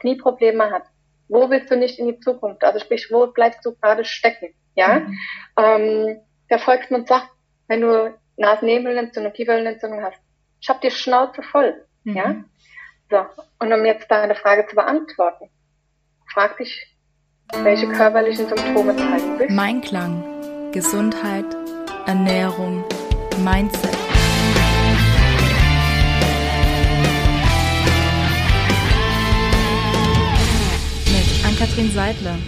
Knieprobleme hat, wo willst du nicht in die Zukunft? Also sprich, wo bleibst du gerade stecken? Ja, mhm. ähm, der Volksmund sagt, wenn du Nasennebenentzündung, Kieferentzündung hast, ich hab die Schnauze voll. Mhm. Ja, so. Und um jetzt deine Frage zu beantworten, frag dich, welche körperlichen Symptome zeigen sich? Mein Klang, Gesundheit, Ernährung, Mindset. Ann-Kathrin Seidler.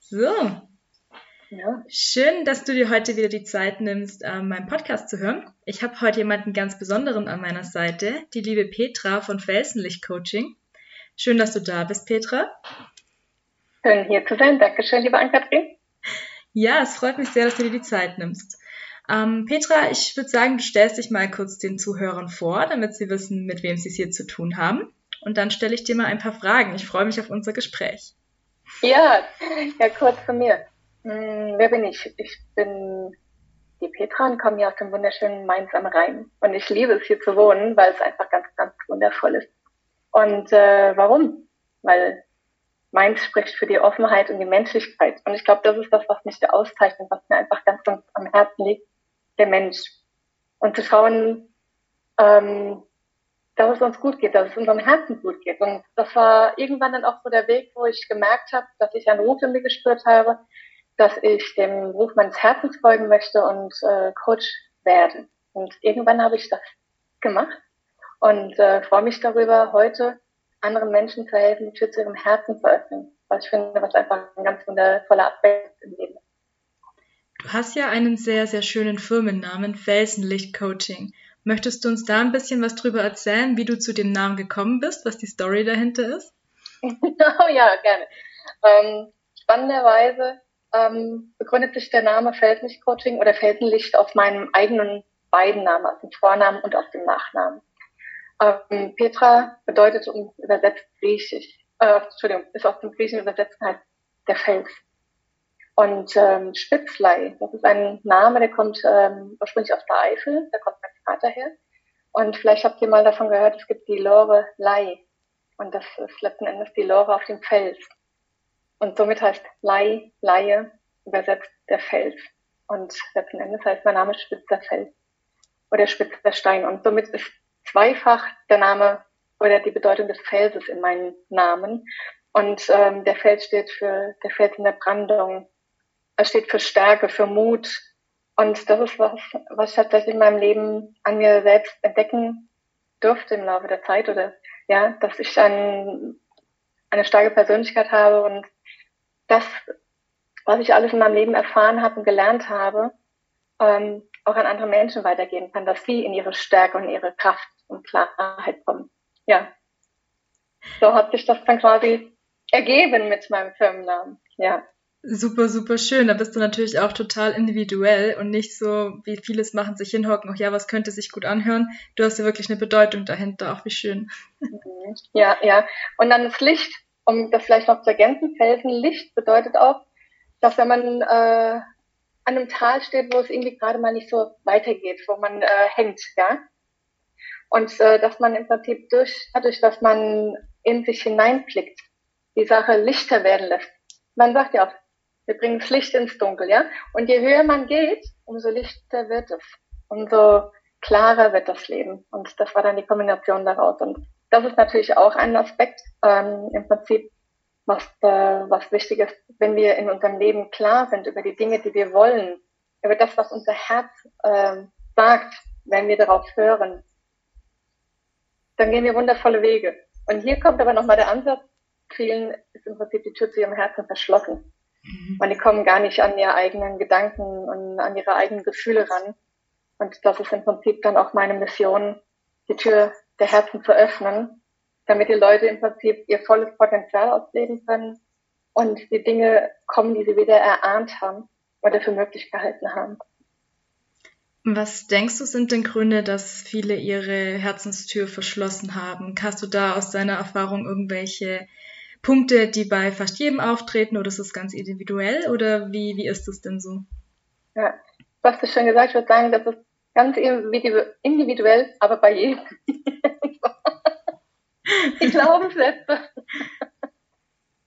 So. Ja. Schön, dass du dir heute wieder die Zeit nimmst, äh, meinen Podcast zu hören. Ich habe heute jemanden ganz Besonderen an meiner Seite, die liebe Petra von Felsenlicht Coaching. Schön, dass du da bist, Petra. Schön, hier zu sein. Dankeschön, liebe Ann-Kathrin. Ja, es freut mich sehr, dass du dir die Zeit nimmst. Ähm, Petra, ich würde sagen, du stellst dich mal kurz den Zuhörern vor, damit sie wissen, mit wem sie es hier zu tun haben. Und dann stelle ich dir mal ein paar Fragen. Ich freue mich auf unser Gespräch. Ja, ja, kurz zu mir. Hm, wer bin ich? Ich bin die Petra und komme hier aus dem wunderschönen Mainz am Rhein. Und ich liebe es hier zu wohnen, weil es einfach ganz, ganz wundervoll ist. Und äh, warum? Weil Mainz spricht für die Offenheit und die Menschlichkeit. Und ich glaube, das ist das, was mich da auszeichnet, was mir einfach ganz, ganz am Herzen liegt der Mensch. Und zu schauen, ähm, dass es uns gut geht, dass es unserem Herzen gut geht. Und das war irgendwann dann auch so der Weg, wo ich gemerkt habe, dass ich einen Ruf in mir gespürt habe, dass ich dem Ruf meines Herzens folgen möchte und äh, Coach werden. Und irgendwann habe ich das gemacht und äh, freue mich darüber, heute anderen Menschen zu helfen, die Tür zu ihrem Herzen zu öffnen. Was ich finde, was einfach ein ganz wundervoller Aspekt im Leben ist. Du hast ja einen sehr, sehr schönen Firmennamen, Felsenlicht Coaching. Möchtest du uns da ein bisschen was drüber erzählen, wie du zu dem Namen gekommen bist, was die Story dahinter ist? oh ja, gerne. Ähm, spannenderweise ähm, begründet sich der Name Felsenlicht Coaching oder Felsenlicht aus meinem eigenen beiden Namen, aus dem Vornamen und aus dem Nachnamen. Ähm, Petra bedeutet übersetzt griechisch, äh, Entschuldigung, ist aus dem Griechischen übersetzt halt der Fels. Und ähm, Spitzlei, das ist ein Name, der kommt ähm, ursprünglich aus der Eifel, da kommt mein Vater her. Und vielleicht habt ihr mal davon gehört, es gibt die Lorelei. Und das ist letzten Endes die Lore auf dem Fels. Und somit heißt Lei, Laie, übersetzt der Fels. Und letzten Endes heißt mein Name Spitzer Fels oder Spitzer Stein. Und somit ist zweifach der Name oder die Bedeutung des Felses in meinem Namen. Und ähm, der Fels steht für der Fels in der Brandung, es steht für Stärke, für Mut. Und das ist was, was ich tatsächlich in meinem Leben an mir selbst entdecken durfte im Laufe der Zeit oder ja, dass ich ein, eine starke Persönlichkeit habe und das, was ich alles in meinem Leben erfahren habe und gelernt habe, ähm, auch an andere Menschen weitergeben kann, dass sie in ihre Stärke und ihre Kraft und Klarheit kommen. Ja. So hat sich das dann quasi ergeben mit meinem Firmennamen. Ja. Super, super schön. Da bist du natürlich auch total individuell und nicht so, wie vieles machen, sich hinhocken, ach ja, was könnte sich gut anhören. Du hast ja wirklich eine Bedeutung dahinter, auch wie schön. Ja, ja. Und dann das Licht, um das vielleicht noch zu ergänzen, Felsenlicht bedeutet auch, dass wenn man äh, an einem Tal steht, wo es irgendwie gerade mal nicht so weitergeht, wo man äh, hängt, ja. Und äh, dass man im Prinzip durch, dadurch, dass man in sich hineinblickt, die Sache lichter werden lässt. Man sagt ja auch, wir bringen das Licht ins Dunkel, ja. Und je höher man geht, umso lichter wird es. Umso klarer wird das Leben. Und das war dann die Kombination daraus. Und das ist natürlich auch ein Aspekt, ähm, im Prinzip, was, äh, was wichtig ist, wenn wir in unserem Leben klar sind über die Dinge, die wir wollen, über das, was unser Herz äh, sagt, wenn wir darauf hören, dann gehen wir wundervolle Wege. Und hier kommt aber nochmal der Ansatz, vielen ist im Prinzip die Tür zu ihrem Herzen verschlossen. Mhm. Und die kommen gar nicht an ihre eigenen Gedanken und an ihre eigenen Gefühle ran. Und das ist im Prinzip dann auch meine Mission, die Tür der Herzen zu öffnen, damit die Leute im Prinzip ihr volles Potenzial ausleben können und die Dinge kommen, die sie wieder erahnt haben oder für möglich gehalten haben. Was denkst du, sind denn Gründe, dass viele ihre Herzenstür verschlossen haben? Hast du da aus deiner Erfahrung irgendwelche Punkte, die bei fast jedem auftreten oder ist das ganz individuell oder wie, wie ist das denn so? Ja, hast du schon gesagt, ich würde sagen, das ist ganz individuell, aber bei jedem. Die Glaubenssätze.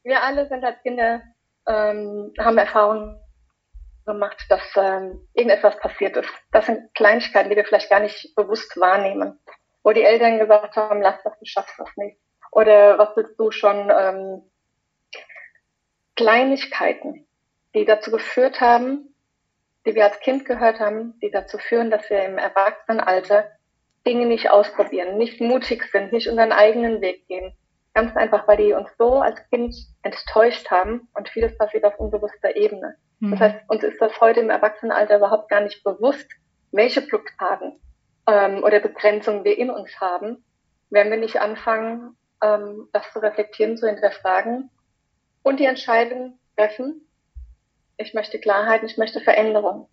Wir alle sind als Kinder, ähm, haben Erfahrungen gemacht, dass ähm, irgendetwas passiert ist. Das sind Kleinigkeiten, die wir vielleicht gar nicht bewusst wahrnehmen. Wo die Eltern gesagt haben, lass das, du schaffst das nicht. Oder was willst du schon? Ähm, Kleinigkeiten, die dazu geführt haben, die wir als Kind gehört haben, die dazu führen, dass wir im Erwachsenenalter Dinge nicht ausprobieren, nicht mutig sind, nicht unseren eigenen Weg gehen. Ganz einfach, weil die uns so als Kind enttäuscht haben und vieles passiert auf unbewusster Ebene. Mhm. Das heißt, uns ist das heute im Erwachsenenalter überhaupt gar nicht bewusst, welche Blockaden ähm, oder Begrenzungen wir in uns haben, wenn wir nicht anfangen, ähm, das zu reflektieren, zu hinterfragen und die Entscheidung treffen, ich möchte Klarheit, ich möchte Veränderung.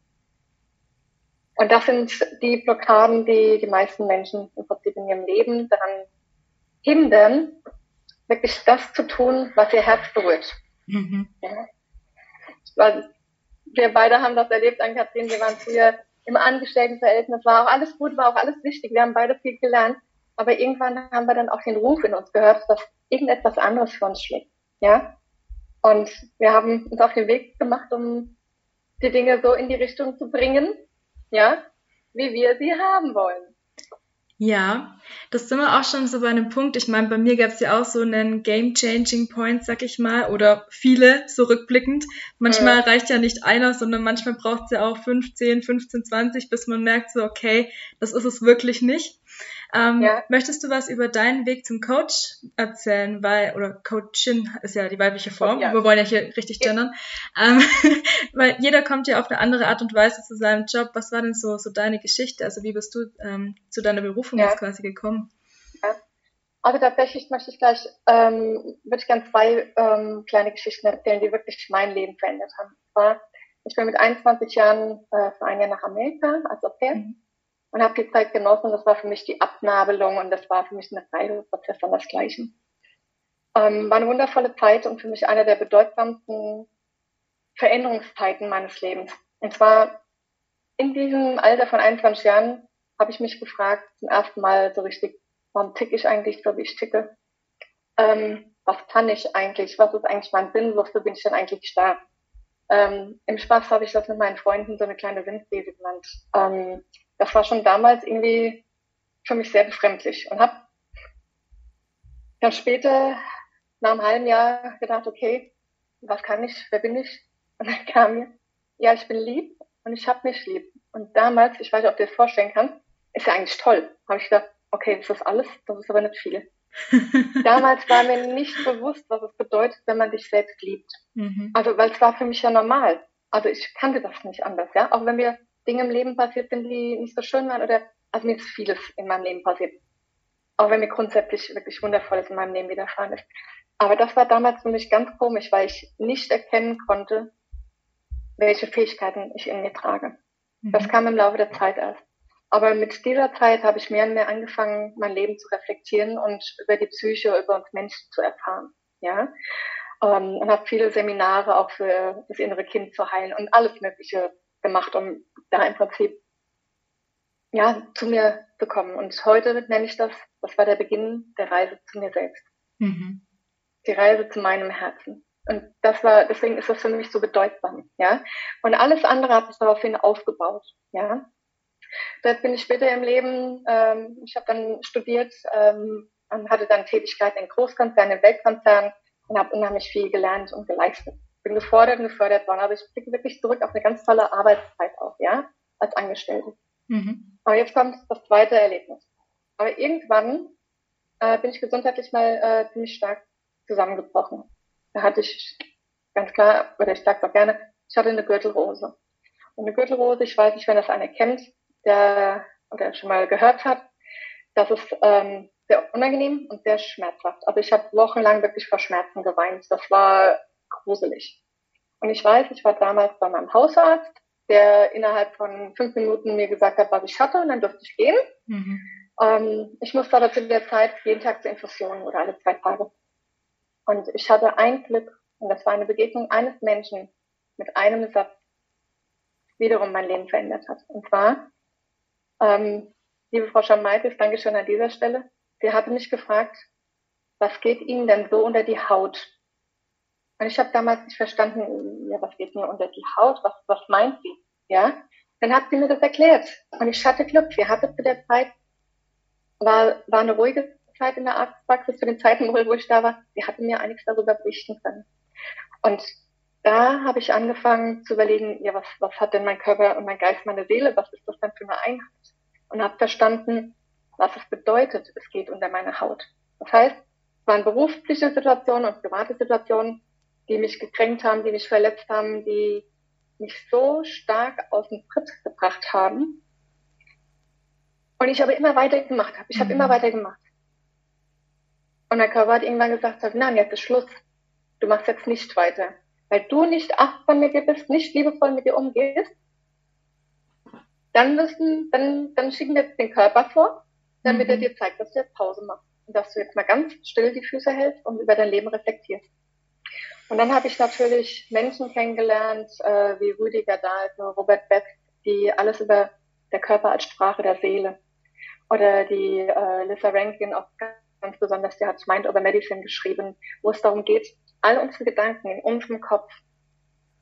Und das sind die Blockaden, die die meisten Menschen im Prinzip in ihrem Leben daran hindern, wirklich das zu tun, was ihr Herz berührt. Mhm. Ja. Weil wir beide haben das erlebt an Kathrin, wir waren früher im Angestelltenverhältnis, war auch alles gut, war auch alles wichtig, wir haben beide viel gelernt, aber irgendwann haben wir dann auch den Ruf in uns gehört, dass irgendetwas anderes für uns schlägt. Ja? Und wir haben uns auf den Weg gemacht, um die Dinge so in die Richtung zu bringen, ja, wie wir sie haben wollen. Ja, das sind wir auch schon so bei einem Punkt. Ich meine, bei mir gab es ja auch so einen Game-Changing Point, sag ich mal, oder viele so rückblickend. Manchmal ja. reicht ja nicht einer, sondern manchmal braucht es ja auch 15, 15, 20, bis man merkt so, okay, das ist es wirklich nicht. Ähm, ja. Möchtest du was über deinen Weg zum Coach erzählen? Weil, oder Coachin ist ja die weibliche Form. Ja. Wir wollen ja hier richtig gendern. Ähm, weil jeder kommt ja auf eine andere Art und Weise zu seinem Job. Was war denn so, so deine Geschichte? Also wie bist du ähm, zu deiner Berufung ja. jetzt quasi gekommen? Also tatsächlich möchte ich gleich, ähm, würde ich gerne zwei ähm, kleine Geschichten erzählen, die wirklich mein Leben verändert haben. Und ich bin mit 21 Jahren äh, für ein Jahr nach Amerika als Au pair. Mhm und habe die Zeit genossen. Das war für mich die Abnabelung und das war für mich ein Reifeprozess an das Gleiche. Ähm, war eine wundervolle Zeit und für mich eine der bedeutsamsten Veränderungszeiten meines Lebens. Und zwar in diesem Alter von 21 Jahren habe ich mich gefragt, zum ersten Mal so richtig, warum ticke ich eigentlich so, wie ich ticke? Ähm, was kann ich eigentlich? Was ist eigentlich mein Sinn? Wofür bin ich denn eigentlich da? Ähm, Im Spaß habe ich das mit meinen Freunden so eine kleine Windthese genannt. Ähm, das war schon damals irgendwie für mich sehr befremdlich und habe dann später nach einem halben Jahr gedacht, okay, was kann ich, wer bin ich? Und dann kam mir, ja, ich bin lieb und ich habe mich lieb. Und damals, ich weiß nicht, ob du dir das vorstellen kannst, ist ja eigentlich toll. Habe ich gedacht, okay, ist das alles? Das ist aber nicht viel. damals war mir nicht bewusst, was es bedeutet, wenn man dich selbst liebt. Mhm. Also, weil es war für mich ja normal. Also ich kannte das nicht anders, ja. Auch wenn wir Dinge im Leben passiert sind, die nicht so schön waren oder, also mir ist vieles in meinem Leben passiert. Auch wenn mir grundsätzlich wirklich Wundervolles in meinem Leben widerfahren ist. Aber das war damals für mich ganz komisch, weil ich nicht erkennen konnte, welche Fähigkeiten ich in mir trage. Mhm. Das kam im Laufe der Zeit erst. Aber mit dieser Zeit habe ich mehr und mehr angefangen, mein Leben zu reflektieren und über die Psyche, über uns Menschen zu erfahren. Ja, ähm, und habe viele Seminare auch für das innere Kind zu heilen und alles Mögliche gemacht, um da im Prinzip ja zu mir zu kommen. Und heute nenne ich das, das war der Beginn der Reise zu mir selbst. Mhm. Die Reise zu meinem Herzen. Und das war, deswegen ist das für mich so bedeutsam, ja. Und alles andere hat sich daraufhin aufgebaut, ja. Dort bin ich später im Leben, ähm, ich habe dann studiert ähm, und hatte dann Tätigkeiten in Großkonzernen, in Weltkonzernen und habe unheimlich viel gelernt und geleistet bin gefordert und gefördert worden. Also ich blicke wirklich zurück auf eine ganz tolle Arbeitszeit auch, ja, als Angestellte. Mhm. Aber jetzt kommt das zweite Erlebnis. Aber irgendwann äh, bin ich gesundheitlich mal äh, ziemlich stark zusammengebrochen. Da hatte ich ganz klar, oder ich sage auch gerne, ich hatte eine Gürtelrose. Und eine Gürtelrose, ich weiß nicht, wenn das einer kennt, der oder schon mal gehört hat, das ist ähm, sehr unangenehm und sehr schmerzhaft. Also ich habe wochenlang wirklich vor Schmerzen geweint. Das war gruselig. Und ich weiß, ich war damals bei meinem Hausarzt, der innerhalb von fünf Minuten mir gesagt hat, was ich hatte, und dann durfte ich gehen. Mhm. Ähm, ich musste aber zu der Zeit jeden Tag zur Infusion oder alle zwei Tage. Und ich hatte ein Glück, und das war eine Begegnung eines Menschen mit einem Satz. wiederum mein Leben verändert hat. Und zwar, ähm, liebe Frau Schamaitis, danke schön an dieser Stelle. Sie hatte mich gefragt, was geht Ihnen denn so unter die Haut? Und ich habe damals nicht verstanden, ja, was geht mir unter die Haut? Was, was meint sie? Ja, dann hat sie mir das erklärt. Und ich hatte Glück. Wir hatten zu der Zeit, war, war eine ruhige Zeit in der Arztpraxis, zu den Zeiten, wo ich da war. Sie hatten mir einiges darüber berichten können. Und da habe ich angefangen zu überlegen, ja, was, was hat denn mein Körper und mein Geist, meine Seele, was ist das denn für eine Einheit? Und habe verstanden, was es bedeutet, es geht unter meine Haut. Das heißt, es waren berufliche Situationen und private Situationen, die mich gekränkt haben, die mich verletzt haben, die mich so stark aus dem Tritt gebracht haben. Und ich habe immer weiter gemacht habe. Ich habe mhm. immer weiter gemacht. Und mein Körper hat irgendwann gesagt, nein, jetzt ist Schluss. Du machst jetzt nicht weiter weil du nicht achtsam mit dir bist, nicht liebevoll mit dir umgehst, dann müssen, dann, dann schicken wir jetzt den Körper vor, damit mhm. er dir zeigt, dass du jetzt Pause machst und dass du jetzt mal ganz still die Füße hältst und über dein Leben reflektierst. Und dann habe ich natürlich Menschen kennengelernt, äh, wie Rüdiger Dahlke, Robert Beck, die alles über der Körper als Sprache der Seele oder die äh, Lisa Rankin auch ganz besonders, die hat Mind Over Medicine geschrieben, wo es darum geht, all unsere Gedanken in unserem Kopf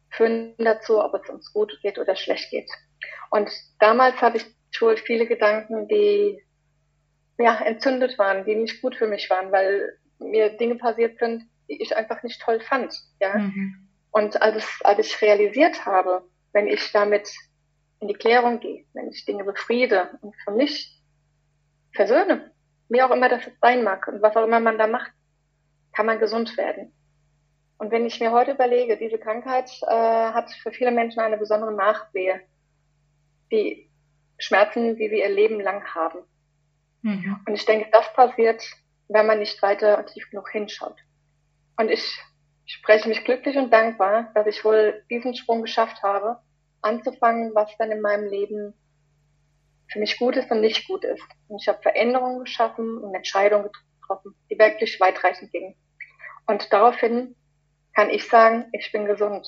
führen dazu, ob es uns gut geht oder schlecht geht. Und damals hatte ich wohl viele Gedanken, die ja entzündet waren, die nicht gut für mich waren, weil mir Dinge passiert sind, die ich einfach nicht toll fand. Ja. Mhm. Und als, als ich realisiert habe, wenn ich damit in die Klärung gehe, wenn ich Dinge befriede und für mich versöhne, wie auch immer das sein mag und was auch immer man da macht, kann man gesund werden. Und wenn ich mir heute überlege, diese Krankheit äh, hat für viele Menschen eine besondere Nachwehe, die Schmerzen, die sie ihr Leben lang haben. Mhm. Und ich denke, das passiert, wenn man nicht weiter tief genug hinschaut. Und ich spreche mich glücklich und dankbar, dass ich wohl diesen Sprung geschafft habe, anzufangen, was dann in meinem Leben für mich gut ist und nicht gut ist. Und ich habe Veränderungen geschaffen und Entscheidungen getroffen, die wirklich weitreichend gingen. Und daraufhin kann ich sagen, ich bin gesund.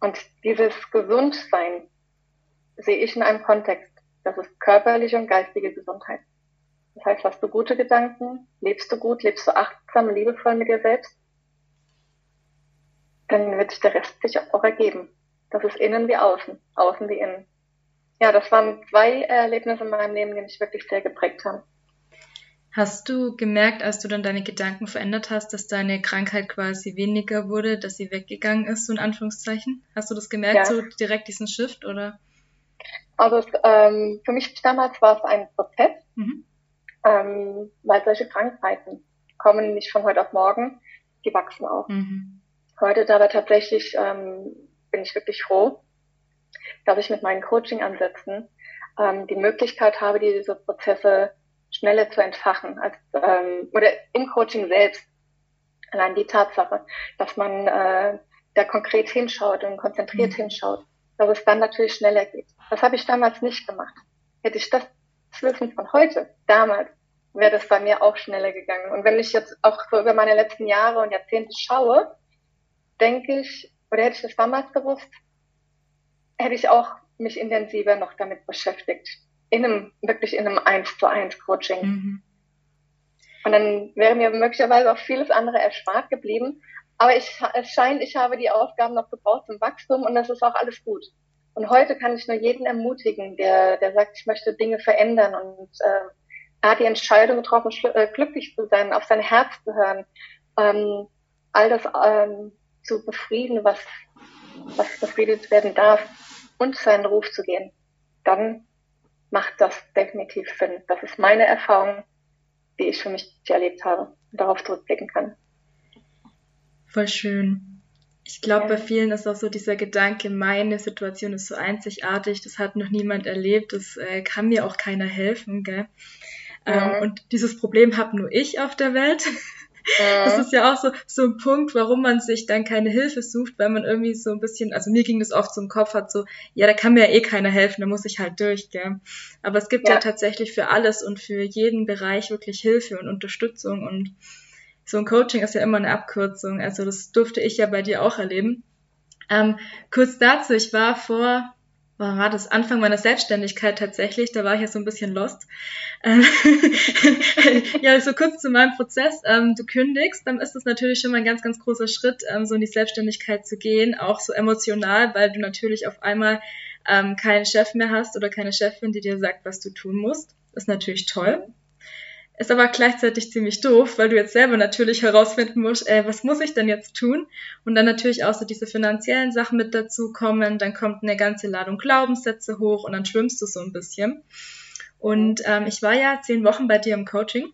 Und dieses Gesundsein sehe ich in einem Kontext. Das ist körperliche und geistige Gesundheit. Das heißt, hast du gute Gedanken, lebst du gut, lebst du achtsam, liebevoll mit dir selbst, dann wird der Rest sich auch ergeben. Das ist innen wie außen, außen wie innen. Ja, das waren zwei Erlebnisse in meinem Leben, die mich wirklich sehr geprägt haben. Hast du gemerkt, als du dann deine Gedanken verändert hast, dass deine Krankheit quasi weniger wurde, dass sie weggegangen ist, so in Anführungszeichen? Hast du das gemerkt, ja. so direkt diesen Shift oder? Also ähm, für mich damals war es ein Prozess, mhm. Ähm, weil solche Krankheiten kommen nicht von heute auf morgen, die wachsen auch. Mhm. Heute aber tatsächlich ähm, bin ich wirklich froh, dass ich mit meinen Coaching-Ansätzen ähm, die Möglichkeit habe, diese Prozesse schneller zu entfachen als ähm, oder im Coaching selbst. Allein die Tatsache, dass man äh, da konkret hinschaut und konzentriert mhm. hinschaut, dass es dann natürlich schneller geht. Das habe ich damals nicht gemacht. Hätte ich das Wissen von heute, damals, wäre das bei mir auch schneller gegangen. Und wenn ich jetzt auch so über meine letzten Jahre und Jahrzehnte schaue, denke ich, oder hätte ich das damals gewusst, hätte ich auch mich intensiver noch damit beschäftigt in einem, wirklich in einem 1 zu 1 Coaching. Mhm. Und dann wäre mir möglicherweise auch vieles andere erspart geblieben. Aber ich, es scheint, ich habe die Aufgaben noch gebraucht zum Wachstum und das ist auch alles gut. Und heute kann ich nur jeden ermutigen, der, der sagt, ich möchte Dinge verändern und äh, hat die Entscheidung getroffen, äh, glücklich zu sein, auf sein Herz zu hören, ähm, all das ähm, zu befrieden, was, was befriedet werden darf und seinen Ruf zu gehen. Dann macht das definitiv Sinn. Das ist meine Erfahrung, die ich für mich erlebt habe und darauf zurückblicken kann. Voll schön. Ich glaube, ja. bei vielen ist auch so dieser Gedanke, meine Situation ist so einzigartig, das hat noch niemand erlebt, das äh, kann mir auch keiner helfen. Gell? Ja. Ähm, und dieses Problem habe nur ich auf der Welt. Das ist ja auch so, so ein Punkt, warum man sich dann keine Hilfe sucht, weil man irgendwie so ein bisschen, also mir ging das oft so im Kopf, hat so, ja, da kann mir ja eh keiner helfen, da muss ich halt durch, gell. Aber es gibt ja. ja tatsächlich für alles und für jeden Bereich wirklich Hilfe und Unterstützung und so ein Coaching ist ja immer eine Abkürzung. Also das durfte ich ja bei dir auch erleben. Ähm, kurz dazu, ich war vor war das Anfang meiner Selbstständigkeit tatsächlich, da war ich ja so ein bisschen lost. Ähm, ja, so kurz zu meinem Prozess. Ähm, du kündigst, dann ist das natürlich schon mal ein ganz, ganz großer Schritt, ähm, so in die Selbstständigkeit zu gehen, auch so emotional, weil du natürlich auf einmal ähm, keinen Chef mehr hast oder keine Chefin, die dir sagt, was du tun musst. ist natürlich toll. Ist aber gleichzeitig ziemlich doof, weil du jetzt selber natürlich herausfinden musst, äh, was muss ich denn jetzt tun? Und dann natürlich auch so diese finanziellen Sachen mit dazu kommen, dann kommt eine ganze Ladung Glaubenssätze hoch und dann schwimmst du so ein bisschen. Und ähm, ich war ja zehn Wochen bei dir im Coaching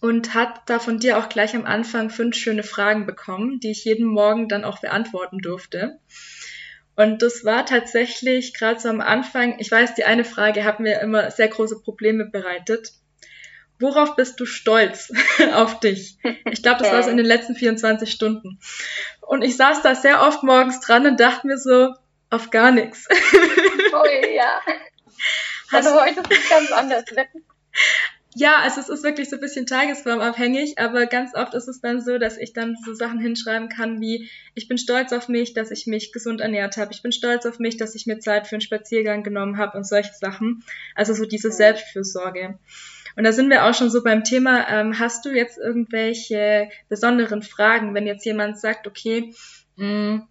und habe da von dir auch gleich am Anfang fünf schöne Fragen bekommen, die ich jeden Morgen dann auch beantworten durfte. Und das war tatsächlich gerade so am Anfang, ich weiß, die eine Frage hat mir immer sehr große Probleme bereitet Worauf bist du stolz auf dich? Ich glaube, das war so in den letzten 24 Stunden. Und ich saß da sehr oft morgens dran und dachte mir so, auf gar nichts. Oh ja. Also heute ist es ganz anders. Ja, also es ist wirklich so ein bisschen tagesformabhängig, aber ganz oft ist es dann so, dass ich dann so Sachen hinschreiben kann wie, ich bin stolz auf mich, dass ich mich gesund ernährt habe, ich bin stolz auf mich, dass ich mir Zeit für einen Spaziergang genommen habe und solche Sachen. Also so diese Selbstfürsorge. Und da sind wir auch schon so beim Thema, ähm, hast du jetzt irgendwelche besonderen Fragen, wenn jetzt jemand sagt, okay, mh, hm,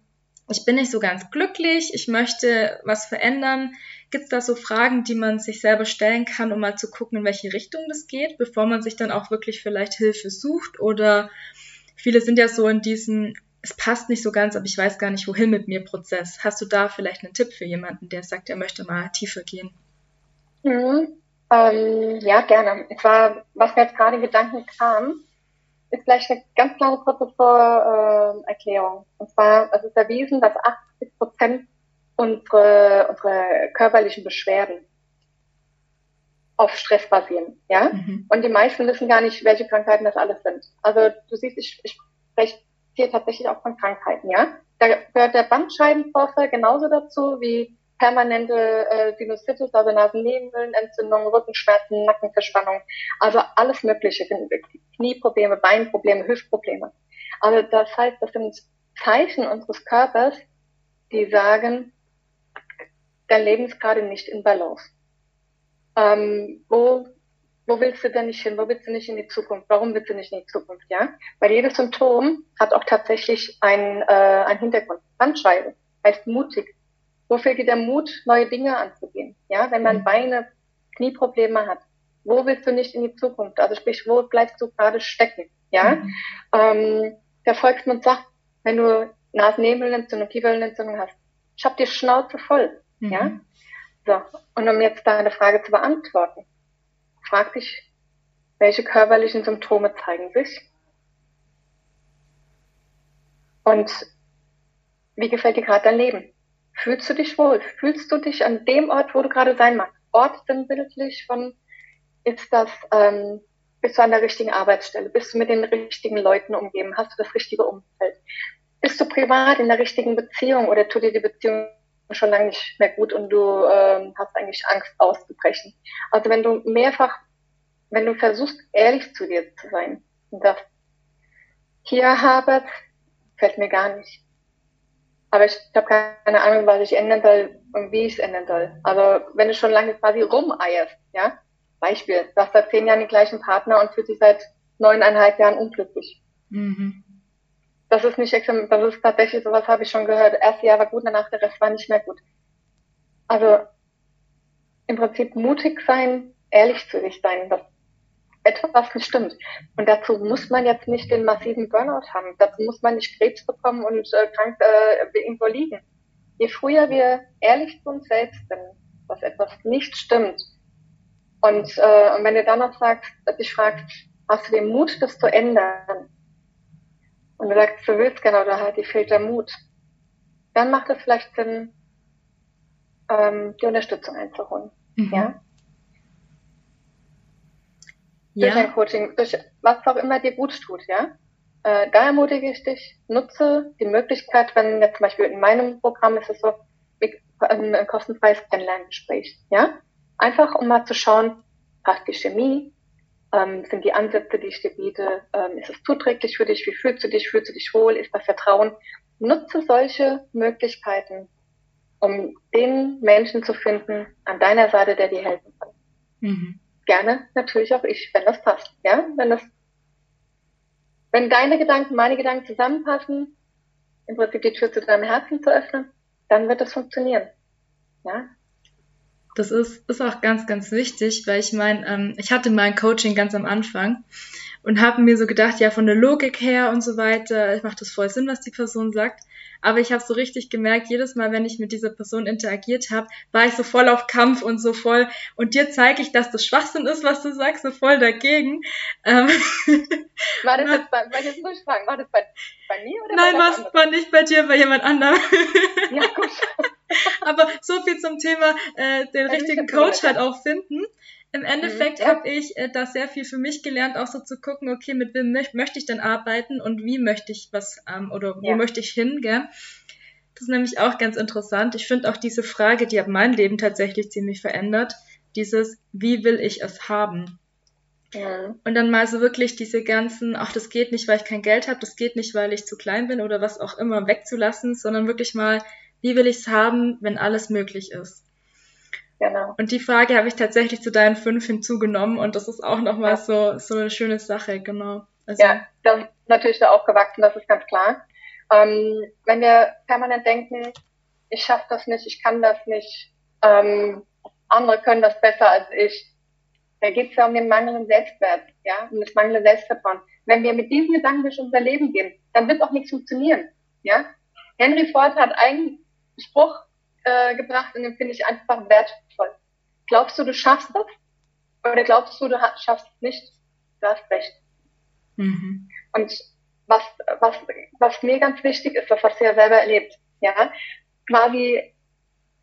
ich bin nicht so ganz glücklich, ich möchte was verändern. Gibt es da so Fragen, die man sich selber stellen kann, um mal zu gucken, in welche Richtung das geht, bevor man sich dann auch wirklich vielleicht Hilfe sucht? Oder viele sind ja so in diesem, es passt nicht so ganz, aber ich weiß gar nicht, wohin mit mir Prozess. Hast du da vielleicht einen Tipp für jemanden, der sagt, er möchte mal tiefer gehen? Mhm. Ähm, ja, gerne. Und zwar, was mir jetzt gerade in Gedanken kam, ist vielleicht eine ganz kleine Prozessorerklärung. Äh, und zwar, es ist erwiesen, dass 80 Prozent unsere, unsere körperlichen Beschwerden auf Stress basieren, ja? Mhm. Und die meisten wissen gar nicht, welche Krankheiten das alles sind. Also du siehst, ich, ich spreche hier tatsächlich auch von Krankheiten, ja? Da gehört der Bandscheibenvorfall genauso dazu wie permanente äh, Sinusitis, also Nasennebenhöhlenentzündung, Rückenschmerzen, Nackenverspannung, also alles Mögliche, Knieprobleme, Beinprobleme, Hüftprobleme. Also das heißt, das sind Zeichen unseres Körpers, die sagen, dein Leben ist gerade nicht in Balance. Ähm, wo, wo willst du denn nicht hin? Wo willst du nicht in die Zukunft? Warum willst du nicht in die Zukunft? Ja, weil jedes Symptom hat auch tatsächlich einen, äh, einen Hintergrund. Bandscheibe heißt mutig, Wofür geht der Mut, neue Dinge anzugehen? Ja, wenn man mhm. Beine, Knieprobleme hat, wo willst du nicht in die Zukunft? Also sprich, wo bleibst du gerade stecken? Ja, mhm. ähm, der Volksmund sagt, wenn du Nasennebenentzündung, Kieferentzündung hast, ich hab die Schnauze voll. Mhm. Ja, so. Und um jetzt deine Frage zu beantworten, frag dich, welche körperlichen Symptome zeigen sich? Und wie gefällt dir gerade dein Leben? Fühlst du dich wohl? Fühlst du dich an dem Ort, wo du gerade sein magst? Ort sinnbildlich von, ist das, ähm, bist du an der richtigen Arbeitsstelle? Bist du mit den richtigen Leuten umgeben? Hast du das richtige Umfeld? Bist du privat in der richtigen Beziehung oder tut dir die Beziehung schon lange nicht mehr gut und du ähm, hast eigentlich Angst auszubrechen? Also wenn du mehrfach, wenn du versuchst, ehrlich zu dir zu sein das hier habe, fällt mir gar nicht aber ich habe keine Ahnung, was ich ändern soll und wie ich es ändern soll. Also wenn du schon lange quasi rumeierst, ja, Beispiel, du hast seit zehn Jahren den gleichen Partner und fühlt sich seit neuneinhalb Jahren unglücklich. Mhm. Das ist nicht, das ist tatsächlich sowas habe ich schon gehört. Erste Jahr war gut, danach der Rest war nicht mehr gut. Also im Prinzip mutig sein, ehrlich zu sich sein, das etwas nicht stimmt. Und dazu muss man jetzt nicht den massiven Burnout haben. Dazu muss man nicht Krebs bekommen und äh, krank äh, irgendwo liegen. Je früher wir ehrlich zu uns selbst sind, dass etwas nicht stimmt, und, äh, und wenn du dann noch sagst, dich fragst, hast du den Mut, das zu ändern? Und du sagst, du willst gerne oder halt, dir fehlt der Mut, dann macht es vielleicht Sinn, ähm, die Unterstützung einzuholen. Mhm. Ja? Durch ein Coaching, durch was auch immer dir gut tut, ja. Äh, da ermutige ich dich, nutze die Möglichkeit, wenn jetzt zum Beispiel in meinem Programm ist es so, ein, ein kostenfreies Kennenlerngespräch, ja. Einfach um mal zu schauen, passt die Chemie, ähm, sind die Ansätze, die ich dir biete, ähm, ist es zuträglich für dich, wie fühlst du dich, fühlst du dich wohl, ist das Vertrauen nutze solche Möglichkeiten, um den Menschen zu finden an deiner Seite, der dir helfen kann. Mhm. Gerne natürlich auch ich, wenn das passt. Ja, wenn das, wenn deine Gedanken, meine Gedanken zusammenpassen, im Prinzip die Tür zu deinem Herzen zu öffnen, dann wird das funktionieren. Ja, das ist, ist auch ganz, ganz wichtig, weil ich meine, ähm, ich hatte mein Coaching ganz am Anfang und habe mir so gedacht, ja, von der Logik her und so weiter, macht das voll Sinn, was die Person sagt. Aber ich habe so richtig gemerkt, jedes Mal, wenn ich mit dieser Person interagiert habe, war ich so voll auf Kampf und so voll. Und dir zeige ich, dass das Schwachsinn ist, was du sagst, so voll dagegen. Ähm, war das jetzt bei, bei, jetzt muss ich fragen, war das bei, bei mir oder Nein, war, war nicht bei dir, bei jemand anderem. ja, gut. Aber so viel zum Thema äh, den also richtigen Coach halt auch finden. Im Endeffekt mhm, ja. habe ich äh, da sehr viel für mich gelernt, auch so zu gucken, okay, mit wem möch möchte ich denn arbeiten und wie möchte ich was ähm, oder wo ja. möchte ich hin, gell? Das ist nämlich auch ganz interessant. Ich finde auch diese Frage, die hat mein Leben tatsächlich ziemlich verändert. Dieses, wie will ich es haben? Ja. Und dann mal so wirklich diese ganzen, ach, das geht nicht, weil ich kein Geld habe, das geht nicht, weil ich zu klein bin oder was auch immer wegzulassen, sondern wirklich mal, wie will ich es haben, wenn alles möglich ist? Genau. Und die Frage habe ich tatsächlich zu deinen fünf hinzugenommen und das ist auch nochmal ja. so, so eine schöne Sache, genau. Also, ja, das ist natürlich da aufgewachsen, das ist ganz klar. Ähm, wenn wir permanent denken, ich schaffe das nicht, ich kann das nicht, ähm, andere können das besser als ich, da geht es ja um den mangelnden Selbstwert, ja, um das mangelnde Selbstvertrauen. Wenn wir mit diesen Gedanken durch unser Leben gehen, dann wird auch nichts funktionieren, ja. Henry Ford hat einen Spruch äh, gebracht und den finde ich einfach wertvoll. Glaubst du, du schaffst das? Oder glaubst du, du schaffst es nicht? Du hast recht. Mhm. Und was, was, was mir ganz wichtig ist, das hast du ja selber erlebt, ja, quasi,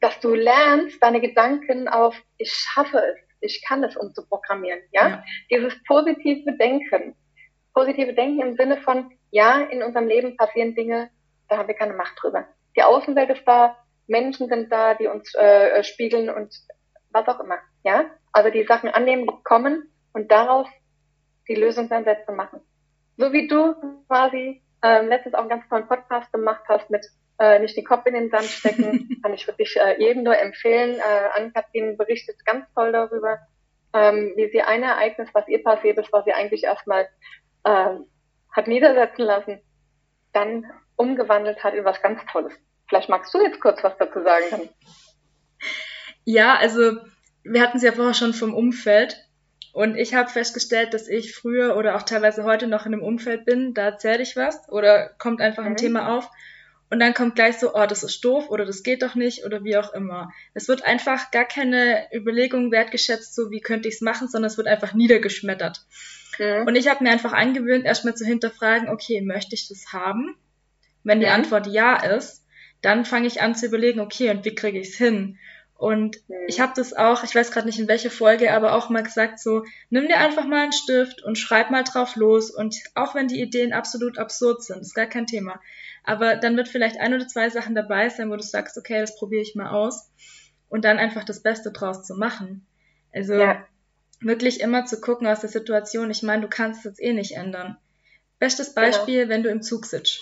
dass du lernst, deine Gedanken auf ich schaffe es, ich kann es umzuprogrammieren, ja? ja. Dieses positive Denken. Positive Denken im Sinne von, ja, in unserem Leben passieren Dinge, da haben wir keine Macht drüber. Die Außenwelt ist da, Menschen sind da, die uns äh, äh, spiegeln und was auch immer. Ja, also die Sachen annehmen, die kommen und daraus die Lösungsansätze machen. So wie du quasi ähm, letztens auch einen ganz tollen Podcast gemacht hast mit äh, nicht den Kopf in den Sand stecken, kann ich wirklich äh, jedem nur empfehlen. Äh, Ann-Kathrin berichtet ganz toll darüber, ähm, wie sie ein Ereignis, was ihr passiert ist, was sie eigentlich erstmal äh, hat niedersetzen lassen, dann umgewandelt hat in was ganz Tolles. Vielleicht magst du jetzt kurz was dazu sagen. Ja, also wir hatten es ja vorher schon vom Umfeld. Und ich habe festgestellt, dass ich früher oder auch teilweise heute noch in einem Umfeld bin, da erzähle ich was oder kommt einfach ein mhm. Thema auf und dann kommt gleich so, oh, das ist doof oder das geht doch nicht oder wie auch immer. Es wird einfach gar keine Überlegung wertgeschätzt, so wie könnte ich es machen, sondern es wird einfach niedergeschmettert. Mhm. Und ich habe mir einfach angewöhnt, erstmal zu hinterfragen, okay, möchte ich das haben? Wenn die. Antwort ja ist, dann fange ich an zu überlegen, okay, und wie kriege ich es hin? Und mhm. ich habe das auch, ich weiß gerade nicht in welche Folge, aber auch mal gesagt, so, nimm dir einfach mal einen Stift und schreib mal drauf los. Und auch wenn die Ideen absolut absurd sind, ist gar kein Thema. Aber dann wird vielleicht ein oder zwei Sachen dabei sein, wo du sagst, okay, das probiere ich mal aus. Und dann einfach das Beste draus zu machen. Also ja. wirklich immer zu gucken aus der Situation. Ich meine, du kannst es jetzt eh nicht ändern. Bestes genau. Beispiel, genau. wenn du im Zug sitzt.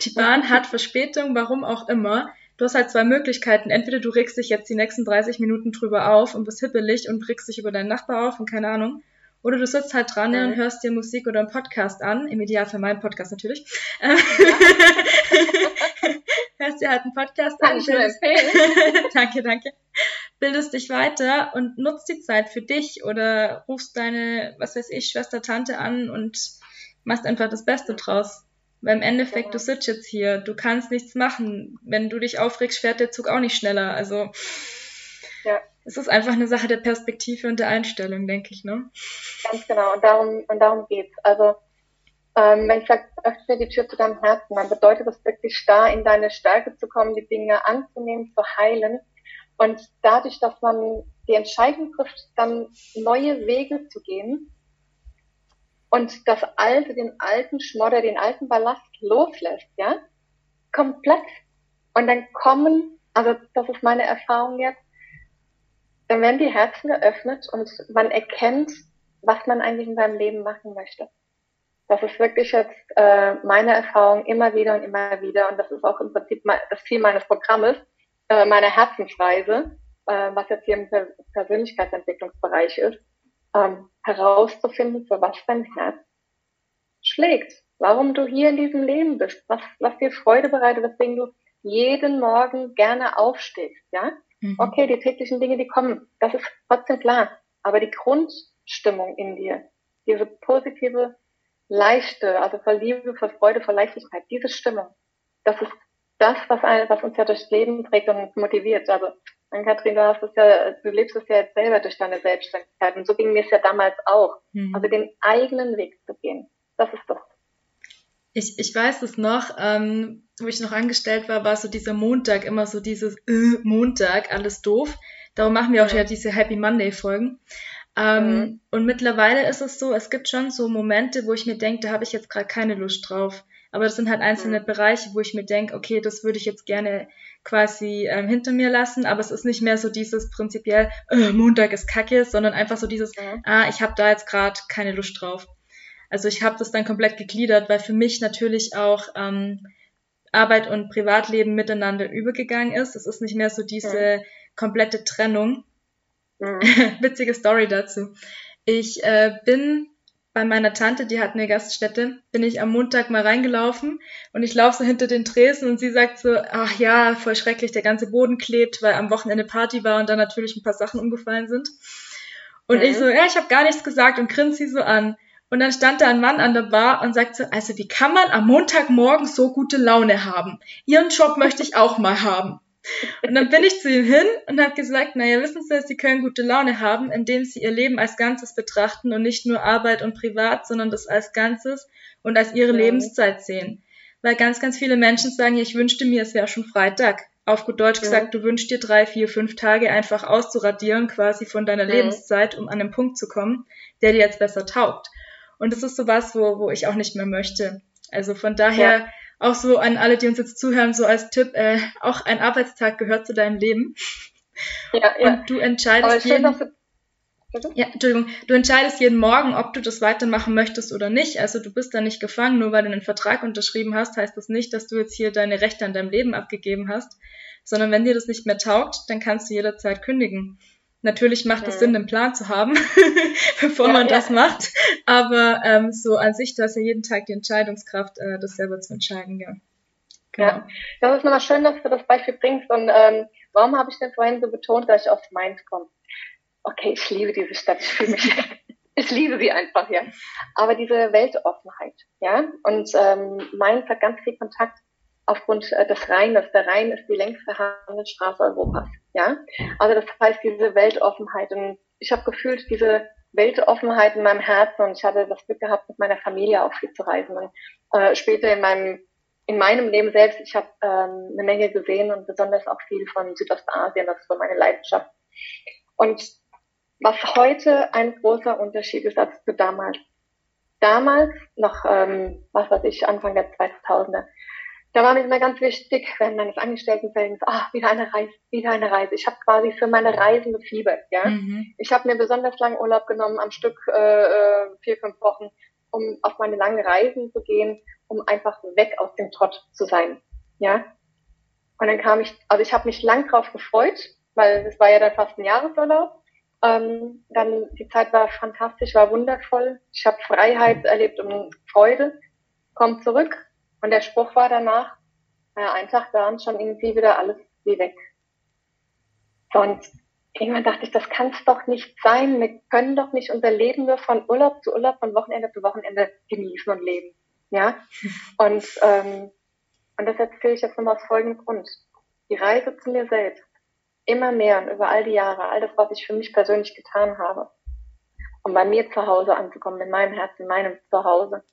Die Bahn hat Verspätung, warum auch immer. Du hast halt zwei Möglichkeiten. Entweder du regst dich jetzt die nächsten 30 Minuten drüber auf und bist hippelig und regst dich über deinen Nachbar auf und keine Ahnung. Oder du sitzt halt dran mhm. und hörst dir Musik oder einen Podcast an. Im Idealfall meinen Podcast natürlich. Ja. hörst dir halt einen Podcast Kann an. Ich bildest, danke, danke. Bildest dich weiter und nutzt die Zeit für dich oder rufst deine, was weiß ich, Schwester, Tante an und machst einfach das Beste draus. Weil im Endeffekt, du sitzt jetzt hier, du kannst nichts machen. Wenn du dich aufregst, fährt der Zug auch nicht schneller. Also ja. es ist einfach eine Sache der Perspektive und der Einstellung, denke ich, ne? Ganz genau, und darum, und darum geht's. Also ähm, wenn ich sage, öffne die Tür zu deinem Herzen, dann bedeutet das wirklich da in deine Stärke zu kommen, die Dinge anzunehmen, zu heilen. Und dadurch, dass man die Entscheidung trifft, dann neue Wege zu gehen, und das Alte, den alten Schmodder, den alten Ballast loslässt, ja, komplett. Und dann kommen, also das ist meine Erfahrung jetzt, dann werden die Herzen geöffnet und man erkennt, was man eigentlich in seinem Leben machen möchte. Das ist wirklich jetzt äh, meine Erfahrung immer wieder und immer wieder. Und das ist auch im Prinzip das Ziel meines Programmes, äh, meiner Herzensreise, äh, was jetzt hier im Persönlichkeitsentwicklungsbereich ist, ähm, herauszufinden, für was dein Herz schlägt. Warum du hier in diesem Leben bist, was, was dir Freude bereitet, weswegen du jeden Morgen gerne aufstehst, ja? Mhm. Okay, die täglichen Dinge, die kommen, das ist trotzdem klar. Aber die Grundstimmung in dir, diese positive, leichte, also voll Liebe, voll Freude, voll Leichtigkeit, diese Stimmung, das ist das, was, ein, was uns ja durchs Leben trägt und uns motiviert. Also, Kathrin, du hast es ja, du lebst es ja jetzt selber durch deine Selbstständigkeit. Und so ging mir es ja damals auch. Mhm. Also den eigenen Weg zu gehen. Das ist doch ich, ich weiß es noch, ähm, wo ich noch angestellt war, war so dieser Montag, immer so dieses äh, Montag, alles doof. Darum machen wir auch ja diese Happy Monday Folgen. Ähm, mhm. Und mittlerweile ist es so, es gibt schon so Momente, wo ich mir denke, da habe ich jetzt gerade keine Lust drauf. Aber das sind halt einzelne mhm. Bereiche, wo ich mir denke, okay, das würde ich jetzt gerne quasi ähm, hinter mir lassen. Aber es ist nicht mehr so dieses prinzipiell, äh, Montag ist Kacke, sondern einfach so dieses, mhm. ah, ich habe da jetzt gerade keine Lust drauf. Also ich habe das dann komplett gegliedert, weil für mich natürlich auch ähm, Arbeit und Privatleben miteinander übergegangen ist. Es ist nicht mehr so diese ja. komplette Trennung. Witzige Story dazu. Ich äh, bin bei meiner Tante, die hat eine Gaststätte, bin ich am Montag mal reingelaufen und ich laufe so hinter den Tresen und sie sagt so, ach ja, voll schrecklich, der ganze Boden klebt, weil am Wochenende Party war und dann natürlich ein paar Sachen umgefallen sind. Und mhm. ich so, ja, ich habe gar nichts gesagt und grinse sie so an. Und dann stand da ein Mann an der Bar und sagte, also wie kann man am Montagmorgen so gute Laune haben? Ihren Job möchte ich auch mal haben. Und dann bin ich zu ihm hin und habe gesagt, naja, wissen Sie, Sie können gute Laune haben, indem Sie Ihr Leben als Ganzes betrachten und nicht nur Arbeit und Privat, sondern das als Ganzes und als Ihre ja. Lebenszeit sehen. Weil ganz, ganz viele Menschen sagen, ja, ich wünschte mir, es wäre schon Freitag. Auf gut Deutsch ja. gesagt, du wünschst dir drei, vier, fünf Tage einfach auszuradieren quasi von deiner ja. Lebenszeit, um an den Punkt zu kommen, der dir jetzt besser taugt. Und das ist so was, wo, wo ich auch nicht mehr möchte. Also von daher. Auch so an alle, die uns jetzt zuhören, so als Tipp, äh, auch ein Arbeitstag gehört zu deinem Leben. Ja, ja. Und du entscheidest jeden, ja, Entschuldigung, du entscheidest jeden Morgen, ob du das weitermachen möchtest oder nicht. Also du bist da nicht gefangen, nur weil du einen Vertrag unterschrieben hast, heißt das nicht, dass du jetzt hier deine Rechte an deinem Leben abgegeben hast, sondern wenn dir das nicht mehr taugt, dann kannst du jederzeit kündigen. Natürlich macht es Sinn, einen Plan zu haben, bevor ja, man ja. das macht. Aber ähm, so an sich, du hast ja jeden Tag die Entscheidungskraft, äh, das selber zu entscheiden, ja. Genau. Ja, das ist nochmal schön, dass du das Beispiel bringst. Und ähm, warum habe ich denn vorhin so betont, dass ich aus Mainz komme? Okay, ich liebe diese Stadt. Ich fühle mich, ich liebe sie einfach, ja. Aber diese Weltoffenheit, ja. Und ähm, Mainz hat ganz viel Kontakt aufgrund äh, des Rheines. Der Rhein ist die längste Handelsstraße Europas. Ja, also das heißt diese Weltoffenheit und ich habe gefühlt diese Weltoffenheit in meinem Herzen und ich hatte das Glück gehabt, mit meiner Familie auch viel zu reisen. Und äh, später in meinem in meinem Leben selbst, ich habe ähm, eine Menge gesehen und besonders auch viel von Südostasien, das so meine Leidenschaft. Und was heute ein großer Unterschied ist als zu damals. Damals, noch, ähm, was weiß ich, Anfang der 2000er, da war mir immer ganz wichtig, wenn meines Angestelltenverhältnis, ah, wieder eine Reise, wieder eine Reise. Ich habe quasi für meine Reisen gefiebert, ja. Mhm. Ich habe mir besonders langen Urlaub genommen, am Stück äh, äh, vier, fünf Wochen, um auf meine langen Reisen zu gehen, um einfach weg aus dem Trott zu sein, ja. Und dann kam ich, also ich habe mich lang drauf gefreut, weil es war ja dann fast ein Jahresurlaub. Ähm, dann die Zeit war fantastisch, war wundervoll. Ich habe Freiheit erlebt und Freude. Komm zurück, und der Spruch war danach, ja, ein Tag da und schon irgendwie wieder alles wie weg. Und irgendwann dachte ich, das kann es doch nicht sein. Wir können doch nicht unser Leben nur von Urlaub zu Urlaub, von Wochenende zu Wochenende genießen und leben. Ja? Und, ähm, und das erzähle ich jetzt nochmal aus folgendem Grund. Die Reise zu mir selbst, immer mehr und über all die Jahre, all das, was ich für mich persönlich getan habe, um bei mir zu Hause anzukommen, in meinem Herzen, in meinem Zuhause,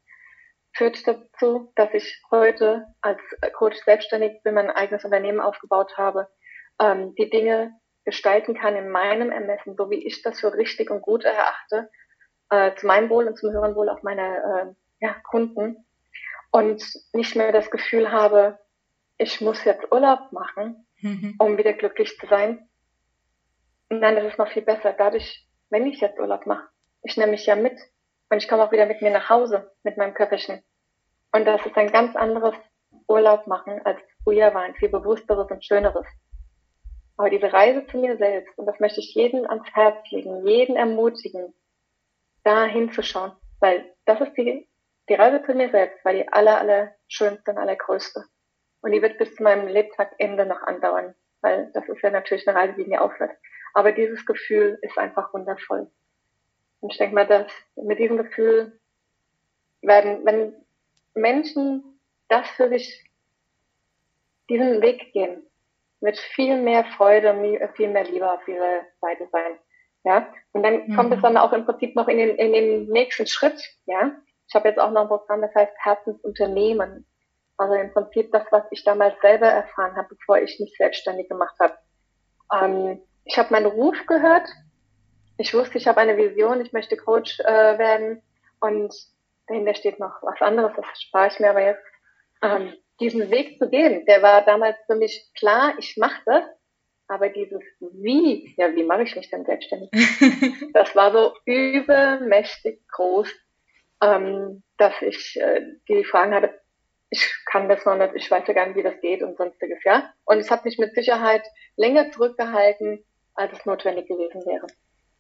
führt dazu, dass ich heute als Coach selbstständig bin, mein eigenes Unternehmen aufgebaut habe, ähm, die Dinge gestalten kann in meinem Ermessen, so wie ich das für richtig und gut erachte, äh, zu meinem Wohl und zum höheren Wohl auch meiner äh, ja, Kunden und nicht mehr das Gefühl habe, ich muss jetzt Urlaub machen, mhm. um wieder glücklich zu sein. Nein, das ist noch viel besser. Dadurch, wenn ich jetzt Urlaub mache, ich nehme mich ja mit Und ich komme auch wieder mit mir nach Hause, mit meinem Köfferchen. Und das ist ein ganz anderes Urlaub machen, als früher war, ein viel bewussteres und schöneres. Aber diese Reise zu mir selbst, und das möchte ich jedem ans Herz legen, jeden ermutigen, da hinzuschauen, weil das ist die, die Reise zu mir selbst, war die aller, aller schönste und allergrößte. Und die wird bis zu meinem Lebtagende noch andauern, weil das ist ja natürlich eine Reise, die nie aufhört. Aber dieses Gefühl ist einfach wundervoll. Und ich denke mal, dass mit diesem Gefühl werden, wenn Menschen das für sich, diesen Weg gehen, wird viel mehr Freude, viel mehr Liebe auf ihrer Seite sein. Ja, und dann mhm. kommt es dann auch im Prinzip noch in den, in den nächsten Schritt. Ja, ich habe jetzt auch noch ein Programm, das heißt Herzensunternehmen. Also im Prinzip das, was ich damals selber erfahren habe, bevor ich mich selbstständig gemacht habe. Ähm, ich habe meinen Ruf gehört. Ich wusste, ich habe eine Vision, ich möchte Coach äh, werden. Und dahinter steht noch was anderes, das spare ich mir aber jetzt. Ähm, diesen Weg zu gehen, der war damals für mich klar, ich mache das. Aber dieses Wie, ja, wie mache ich mich denn selbstständig? das war so übermächtig groß, ähm, dass ich äh, die Fragen hatte, ich kann das noch nicht, ich weiß ja gar nicht, wie das geht und sonstiges, ja. Und es hat mich mit Sicherheit länger zurückgehalten, als es notwendig gewesen wäre.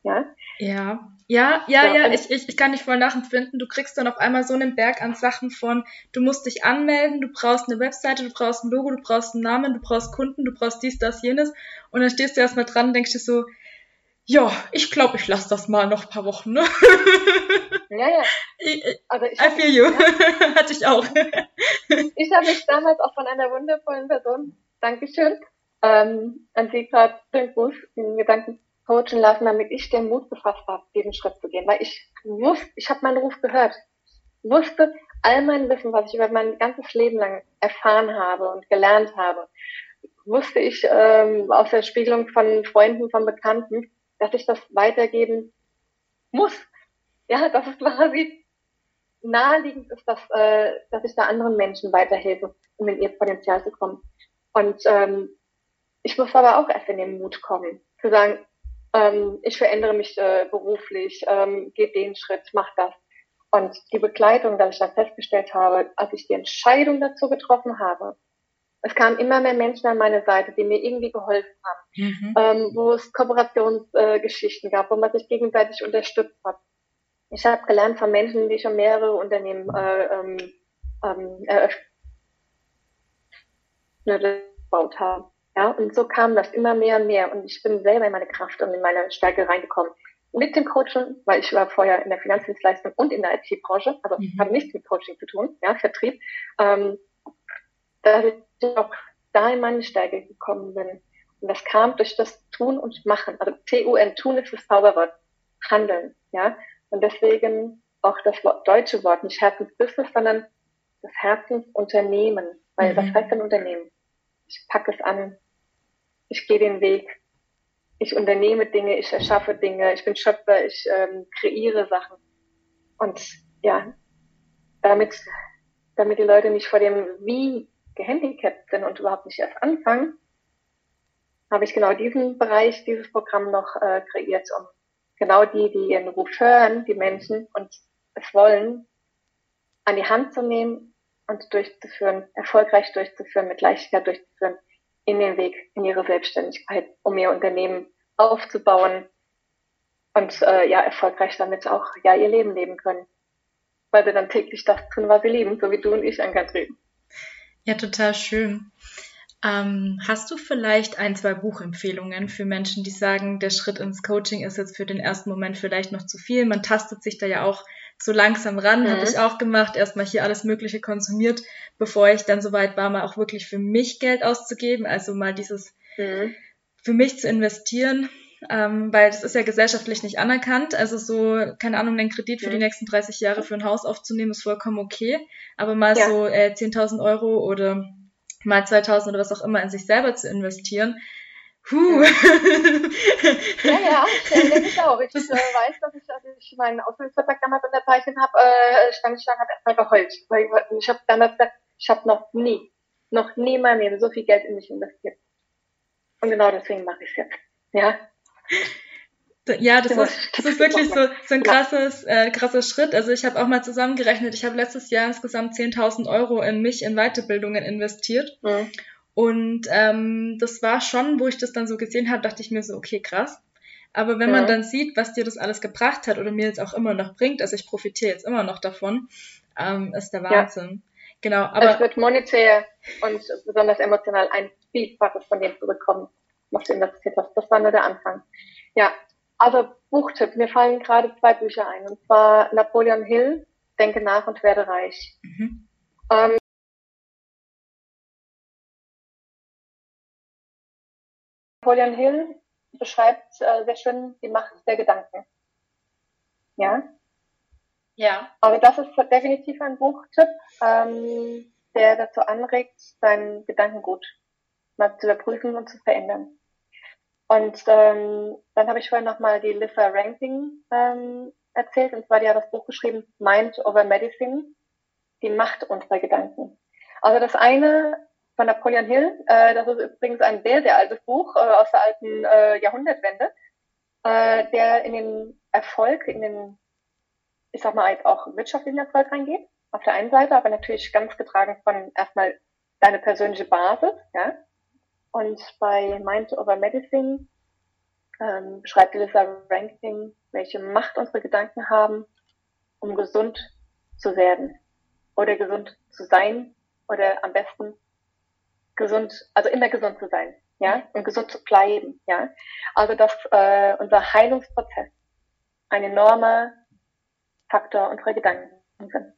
Ja? Ja, ja, ja, ja, ja. Ich, ich, ich kann dich voll nachempfinden. Du kriegst dann auf einmal so einen Berg an Sachen von, du musst dich anmelden, du brauchst eine Webseite, du brauchst ein Logo, du brauchst einen Namen, du brauchst Kunden, du brauchst dies, das, jenes. Und dann stehst du erstmal dran und denkst dir so, ja, ich glaube, ich lasse das mal noch ein paar Wochen, ne? Ja, ja. Ich, also ich I feel you. Ja. Hatte ich auch. ich habe mich damals auch von einer wundervollen Person, Dankeschön, ähm, an sie gerade den Gruß, den Gedanken coachen lassen, damit ich den Mut gefasst habe, diesen Schritt zu gehen. Weil ich wusste, ich habe meinen Ruf gehört. wusste all mein Wissen, was ich über mein ganzes Leben lang erfahren habe und gelernt habe, wusste ich ähm, aus der Spiegelung von Freunden, von Bekannten, dass ich das weitergeben muss. Ja, dass es quasi naheliegend ist, dass, äh, dass ich da anderen Menschen weiterhelfe, um in ihr Potenzial zu kommen. Und ähm, ich muss aber auch erst in den Mut kommen, zu sagen, ähm, ich verändere mich äh, beruflich, ähm, gehe den Schritt, mach das. Und die Begleitung, da ich dann festgestellt habe, als ich die Entscheidung dazu getroffen habe, es kamen immer mehr Menschen an meine Seite, die mir irgendwie geholfen haben, mhm. ähm, wo es Kooperationsgeschichten äh, gab, wo man sich gegenseitig unterstützt hat. Ich habe gelernt von Menschen, die schon mehrere Unternehmen äh, ähm, ähm, eröffnet gebaut haben. Ja, und so kam das immer mehr und mehr. Und ich bin selber in meine Kraft und in meine Stärke reingekommen. Mit dem Coaching, weil ich war vorher in der Finanzdienstleistung und in der IT-Branche, also mhm. hatte nichts mit Coaching zu tun, ja, Vertrieb. Ähm, dass ich auch da in meine Stärke gekommen bin. Und das kam durch das Tun und Machen. Also T-U-N, tun ist das Zauberwort. Handeln, ja. Und deswegen auch das Wort, deutsche Wort, nicht Herzensbusiness, sondern das Herzensunternehmen. Weil mhm. was heißt ein Unternehmen? Ich packe es an. Ich gehe den Weg. Ich unternehme Dinge, ich erschaffe Dinge, ich bin Schöpfer, ich ähm, kreiere Sachen. Und ja, damit, damit die Leute nicht vor dem Wie gehandicapt sind und überhaupt nicht erst anfangen, habe ich genau diesen Bereich, dieses Programm noch äh, kreiert, um genau die, die ihren Ruf hören, die Menschen und es wollen, an die Hand zu nehmen und durchzuführen, erfolgreich durchzuführen, mit Leichtigkeit durchzuführen, in den Weg, in ihre Selbstständigkeit, um ihr Unternehmen aufzubauen und äh, ja, erfolgreich damit auch ja ihr Leben leben können. Weil sie dann täglich das tun, was sie lieben, so wie du und ich, an Kathrin. Ja, total schön. Ähm, hast du vielleicht ein, zwei Buchempfehlungen für Menschen, die sagen, der Schritt ins Coaching ist jetzt für den ersten Moment vielleicht noch zu viel? Man tastet sich da ja auch so langsam ran, mhm. habe ich auch gemacht, erstmal hier alles Mögliche konsumiert, bevor ich dann soweit war, mal auch wirklich für mich Geld auszugeben, also mal dieses mhm. für mich zu investieren ähm, weil das ist ja gesellschaftlich nicht anerkannt. Also so, keine Ahnung, den Kredit für die nächsten 30 Jahre für ein Haus aufzunehmen, ist vollkommen okay. Aber mal ja. so äh, 10.000 Euro oder mal 2.000 oder was auch immer in sich selber zu investieren, Huh. ja, ja, denke ich auch. Ich äh, weiß, dass ich, als ich meinen Ausbildungsvertrag damals unterzeichnet habe, äh, stand ich da habe erstmal geheult. Weil ich habe damals gesagt, ich habe noch nie, noch nie mal mehr so viel Geld in mich investiert. Und genau deswegen mache ich es jetzt. Ja, Ja, das ist, das ist wirklich so, so ein krasses, äh, krasser Schritt. Also ich habe auch mal zusammengerechnet, ich habe letztes Jahr insgesamt 10.000 Euro in mich in Weiterbildungen investiert. Mhm. Und ähm, das war schon, wo ich das dann so gesehen habe, dachte ich mir so, okay, krass. Aber wenn ja. man dann sieht, was dir das alles gebracht hat oder mir jetzt auch immer noch bringt, also ich profitiere jetzt immer noch davon, ähm, ist der Wahnsinn. Ja. Genau, aber. Es wird monetär und besonders emotional ein Vielfaches von dem zurückkommen, was du investiert hast. Das war nur der Anfang. Ja, also Buchtipp. Mir fallen gerade zwei Bücher ein. Und zwar Napoleon Hill, Denke nach und werde reich. Mhm. Ähm, Napoleon Hill beschreibt äh, sehr schön die Macht der Gedanken. Ja? Ja. Aber das ist definitiv ein Buchtipp, ähm, der dazu anregt, dein Gedankengut mal zu überprüfen und zu verändern. Und ähm, dann habe ich vorhin nochmal die Lissa Ranking ähm, erzählt, und zwar die hat das Buch geschrieben, Mind over Medicine, die Macht unserer Gedanken. Also das eine von Napoleon Hill, äh, das ist übrigens ein sehr, sehr altes Buch äh, aus der alten äh, Jahrhundertwende, äh, der in den Erfolg, in den, ich sag mal, jetzt auch wirtschaftlichen Erfolg reingeht, auf der einen Seite, aber natürlich ganz getragen von erstmal deine persönliche Basis, ja, und bei Mind over Medicine ähm, beschreibt Elissa Ranking, welche Macht unsere Gedanken haben, um gesund zu werden oder gesund zu sein oder am besten gesund, also immer gesund zu sein, ja, und gesund zu bleiben, ja. Also dass äh, unser Heilungsprozess ein enormer Faktor unserer Gedanken sind.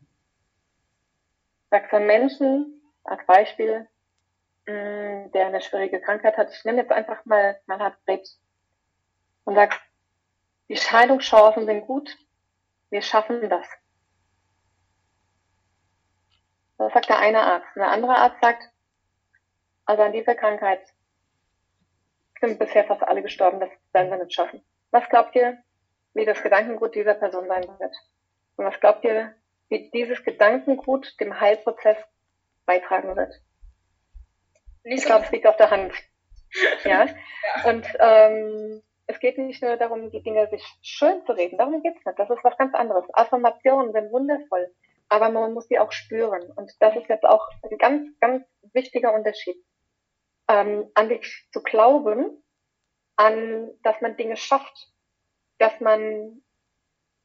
Sagt von Menschen als Beispiel, Mm, der eine schwierige Krankheit hat, ich nehme jetzt einfach mal, man hat Krebs und sagt, die Scheidungschancen sind gut, wir schaffen das. Das sagt der eine Arzt. Und der andere Arzt sagt, also an dieser Krankheit sind bisher fast alle gestorben, das werden wir nicht schaffen. Was glaubt ihr, wie das Gedankengut dieser Person sein wird? Und was glaubt ihr, wie dieses Gedankengut dem Heilprozess beitragen wird? Nicht ich glaube, es liegt auf der Hand. ja. ja. Und ähm, es geht nicht nur darum, die Dinge sich schön zu reden. Darum geht's nicht. Das ist was ganz anderes. Affirmationen sind wundervoll, aber man muss sie auch spüren. Und das ist jetzt auch ein ganz, ganz wichtiger Unterschied. Ähm, an dich zu glauben, an, dass man Dinge schafft, dass man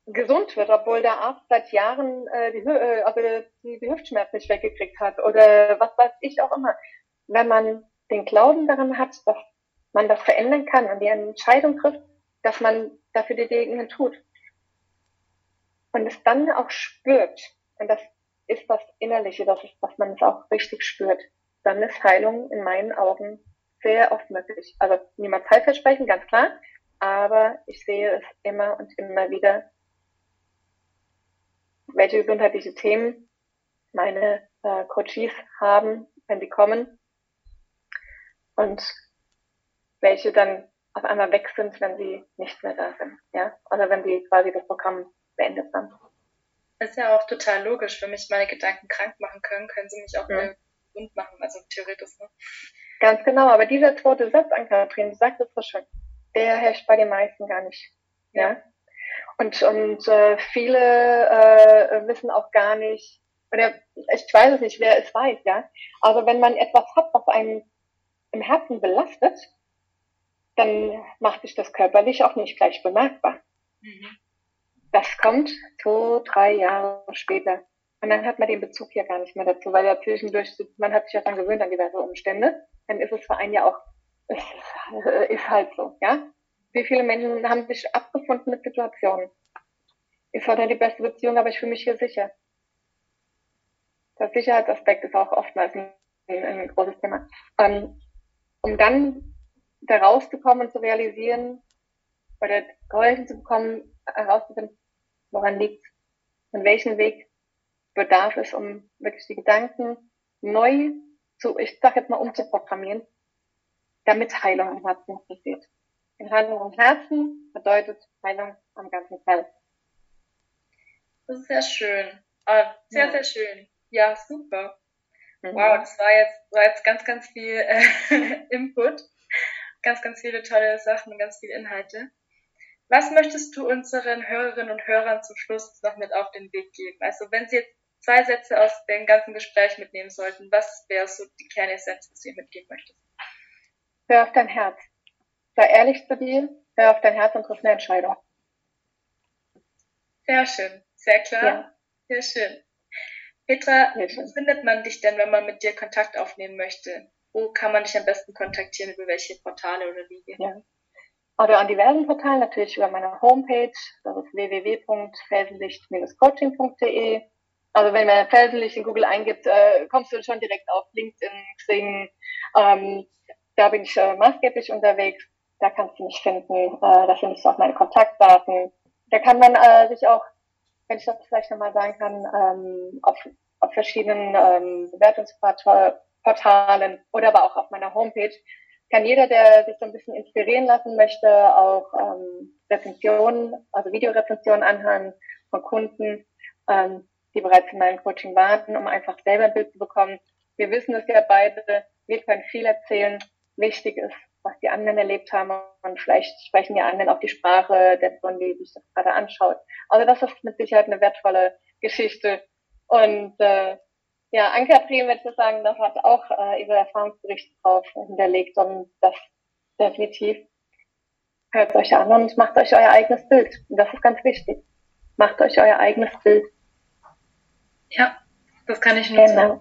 gesund wird, obwohl der Arzt seit Jahren äh, die, äh, also die, die Hüftschmerzen nicht weggekriegt hat oder was weiß ich auch immer wenn man den Glauben daran hat, dass man das verändern kann und die Entscheidung trifft, dass man dafür die Dinge tut. Und es dann auch spürt, und das ist das Innerliche, das ist, dass man es auch richtig spürt, dann ist Heilung in meinen Augen sehr oft möglich. Also niemals Heilversprechen, ganz klar, aber ich sehe es immer und immer wieder, welche gesundheitliche Themen meine äh, Coaches haben, wenn sie kommen und welche dann auf einmal weg sind, wenn sie nicht mehr da sind. Ja? Oder wenn sie quasi das Programm beendet haben. Das ist ja auch total logisch. Wenn mich meine Gedanken krank machen können, können sie mich auch ja. Gesund machen, also theoretisch. Ne? Ganz genau, aber dieser zweite Satz an Katrin, du sagst es so schön, der herrscht bei den meisten gar nicht. Ja. Und, und äh, viele äh, wissen auch gar nicht, oder ich weiß es nicht, wer es weiß, ja. Also wenn man etwas hat, was einen im Herzen belastet, dann macht sich das körperlich auch nicht gleich bemerkbar. Mhm. Das kommt zwei, drei Jahre später. Und dann hat man den Bezug ja gar nicht mehr dazu, weil ja zwischendurch, man hat sich ja dann gewöhnt an diverse Umstände. Dann ist es für einen ja auch, es ist halt so, ja. Wie viele Menschen haben sich abgefunden mit Situationen? Ist heute die beste Beziehung, aber ich fühle mich hier sicher. Der Sicherheitsaspekt ist auch oftmals ein, ein großes Thema. Ähm, um dann da rauszukommen und zu realisieren oder geholfen zu bekommen, herauszufinden, woran liegt und welchen Weg bedarf es, um wirklich die Gedanken neu zu, ich sag jetzt mal umzuprogrammieren, damit Heilung im Herzen passiert. In Heilung im Herzen bedeutet Heilung am ganzen Teil. Das ist sehr schön. Ah, sehr, ja. sehr schön. Ja, super. Mhm. Wow, das war jetzt, war jetzt ganz, ganz viel äh, Input, ganz, ganz viele tolle Sachen und ganz viele Inhalte. Was möchtest du unseren Hörerinnen und Hörern zum Schluss noch mit auf den Weg geben? Also wenn sie jetzt zwei Sätze aus dem ganzen Gespräch mitnehmen sollten, was wäre so die Kernessenz, was du mitgeben möchtest? Hör auf dein Herz. Sei ehrlich zu dir, hör auf dein Herz und triff eine Entscheidung. Sehr schön, sehr klar, ja. sehr schön. Petra, wo findet man dich denn, wenn man mit dir Kontakt aufnehmen möchte? Wo kann man dich am besten kontaktieren? Über welche Portale oder Wege? Ja. Also an diversen Portalen, natürlich über meine Homepage, das ist www.felsenlicht-coaching.de. Also wenn man Felsenlicht in Google eingibt, äh, kommst du schon direkt auf LinkedIn, Xing. Ähm, da bin ich äh, maßgeblich unterwegs. Da kannst du mich finden. Äh, da findest du auch meine Kontaktdaten. Da kann man äh, sich auch wenn ich das vielleicht nochmal sagen kann, ähm, auf, auf verschiedenen ähm, Bewertungsportalen oder aber auch auf meiner Homepage kann jeder, der sich so ein bisschen inspirieren lassen möchte, auch ähm, Rezensionen, also Videorezensionen anhören von Kunden, ähm, die bereits in meinem Coaching warten, um einfach selber ein Bild zu bekommen. Wir wissen es ja beide, wir können viel erzählen. Wichtig ist, was die anderen erlebt haben und vielleicht sprechen die anderen auch die Sprache der Person, die sich das gerade anschaut. Also das ist mit Sicherheit eine wertvolle Geschichte. Und äh, ja, Ann-Kathrin, würde ich sagen, das hat auch äh, ihre Erfahrungsberichte drauf hinterlegt und das definitiv hört euch an und macht euch euer eigenes Bild. Und das ist ganz wichtig. Macht euch euer eigenes Bild. Ja, das kann ich nur genau. sagen.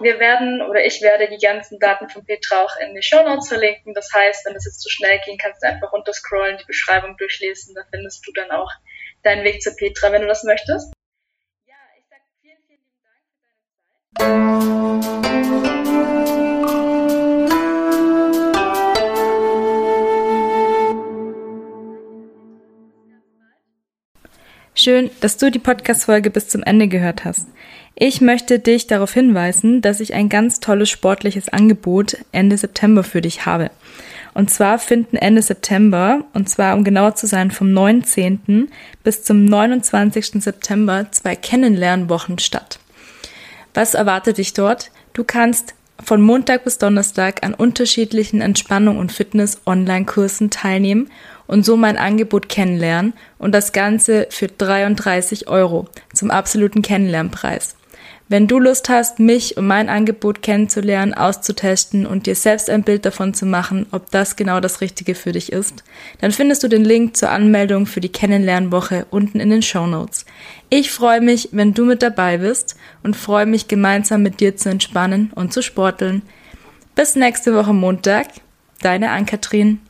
Wir werden oder ich werde die ganzen Daten von Petra auch in die Show Notes verlinken. Das heißt, wenn es jetzt zu schnell ging, kannst du einfach runterscrollen, die Beschreibung durchlesen. Da findest du dann auch deinen Weg zu Petra, wenn du das möchtest. Ja, ich sage vielen, vielen Dank für deine Schön, dass du die Podcast-Folge bis zum Ende gehört hast. Ich möchte dich darauf hinweisen, dass ich ein ganz tolles sportliches Angebot Ende September für dich habe. Und zwar finden Ende September, und zwar um genauer zu sein vom 19. bis zum 29. September zwei Kennenlernwochen statt. Was erwartet dich dort? Du kannst von Montag bis Donnerstag an unterschiedlichen Entspannung und Fitness Online-Kursen teilnehmen und so mein Angebot kennenlernen und das Ganze für 33 Euro zum absoluten Kennenlernpreis. Wenn du Lust hast, mich und mein Angebot kennenzulernen, auszutesten und dir selbst ein Bild davon zu machen, ob das genau das Richtige für dich ist, dann findest du den Link zur Anmeldung für die Kennenlernwoche unten in den Show Notes. Ich freue mich, wenn du mit dabei bist und freue mich gemeinsam mit dir zu entspannen und zu sporteln. Bis nächste Woche Montag. Deine Ann-Kathrin.